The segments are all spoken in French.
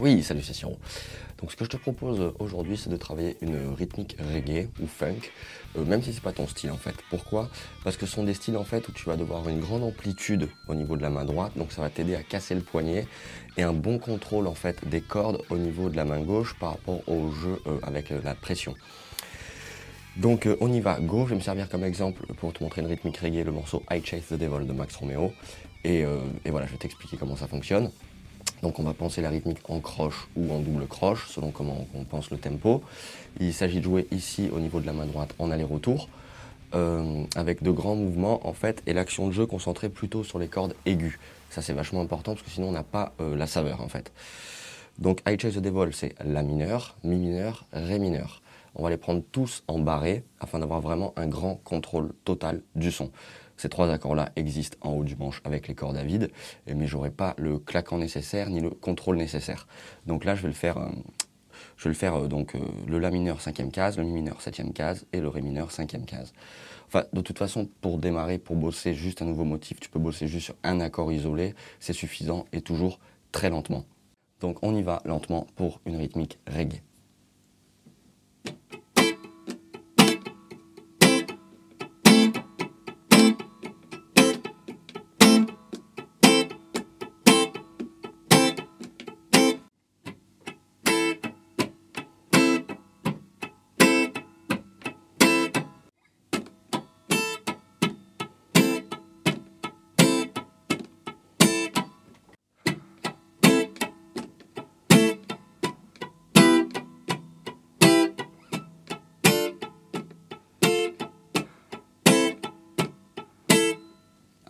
Oui, salut, c'est. Donc ce que je te propose aujourd'hui, c'est de travailler une rythmique reggae ou funk, euh, même si c'est pas ton style en fait. Pourquoi? Parce que ce sont des styles en fait où tu vas devoir une grande amplitude au niveau de la main droite, donc ça va t'aider à casser le poignet et un bon contrôle en fait des cordes au niveau de la main gauche par rapport au jeu euh, avec euh, la pression. Donc on y va, go, je vais me servir comme exemple pour te montrer une rythmique reggae, le morceau I Chase the Devil de Max Romeo. Et voilà, je vais t'expliquer comment ça fonctionne. Donc on va penser la rythmique en croche ou en double croche, selon comment on pense le tempo. Il s'agit de jouer ici au niveau de la main droite en aller-retour, euh, avec de grands mouvements en fait, et l'action de jeu concentrée plutôt sur les cordes aiguës. Ça c'est vachement important parce que sinon on n'a pas euh, la saveur en fait. Donc I Chase the Devil c'est La mineur, Mi mineur, Ré mineur. On va les prendre tous en barré afin d'avoir vraiment un grand contrôle total du son. Ces trois accords-là existent en haut du manche avec les cordes à vide, mais j'aurai pas le claquant nécessaire ni le contrôle nécessaire. Donc là, je vais le faire, euh, je vais le faire euh, donc euh, le La mineur cinquième case, le Mi mineur septième case et le Ré mineur cinquième case. Enfin, de toute façon, pour démarrer, pour bosser juste un nouveau motif, tu peux bosser juste sur un accord isolé, c'est suffisant et toujours très lentement. Donc on y va lentement pour une rythmique reggae.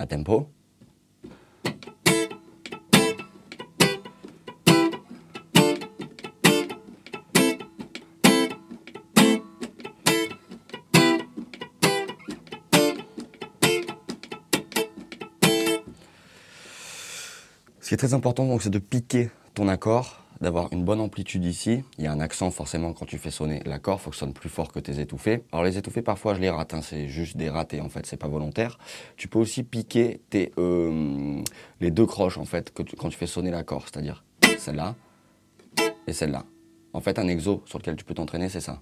À tempo. Ce qui est très important, donc, c'est de piquer ton accord d'avoir une bonne amplitude ici. Il y a un accent forcément quand tu fais sonner l'accord, il faut que ça sonne plus fort que tes étouffés. Alors les étouffés parfois je les rate, hein. c'est juste des ratés en fait, c'est pas volontaire. Tu peux aussi piquer tes, euh, les deux croches en fait que quand tu fais sonner l'accord, c'est-à-dire celle-là et celle-là. En fait un exo sur lequel tu peux t'entraîner c'est ça.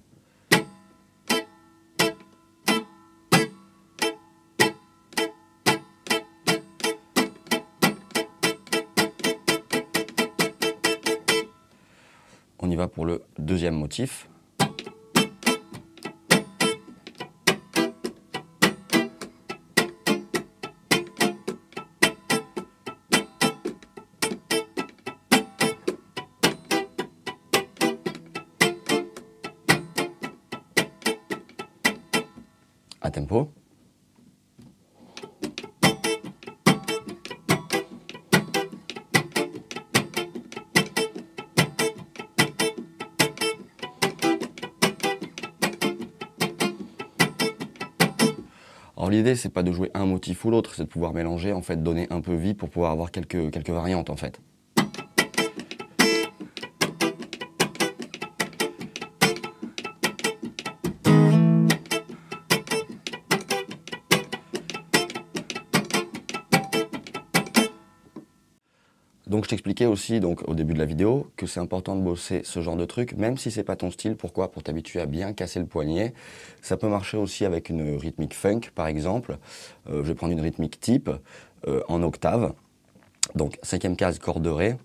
On y va pour le deuxième motif. À tempo. L'idée c'est pas de jouer un motif ou l'autre, c'est de pouvoir mélanger, en fait, donner un peu vie pour pouvoir avoir quelques, quelques variantes en fait. Donc je t'expliquais aussi au début de la vidéo que c'est important de bosser ce genre de truc, même si c'est pas ton style. Pourquoi? Pour t'habituer à bien casser le poignet. Ça peut marcher aussi avec une rythmique funk, par exemple. Euh, je vais prendre une rythmique type euh, en octave. Donc cinquième case corde de ré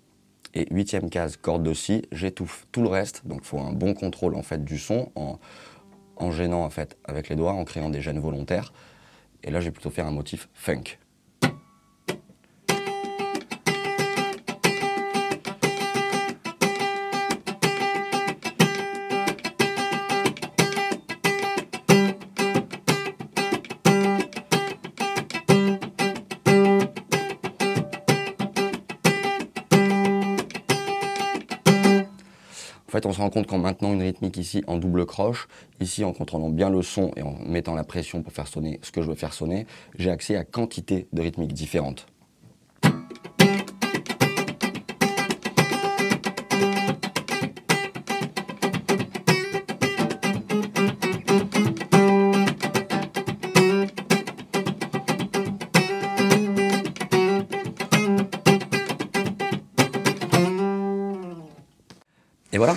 et huitième case corde de si. J'étouffe tout le reste. Donc il faut un bon contrôle en fait du son en, gênant en fait avec les doigts, en créant des gênes volontaires. Et là, je vais plutôt faire un motif funk. Fait, on se rend compte qu'en maintenant une rythmique ici en double croche, ici en contrôlant bien le son et en mettant la pression pour faire sonner ce que je veux faire sonner, j'ai accès à quantité de rythmiques différentes. Et voilà.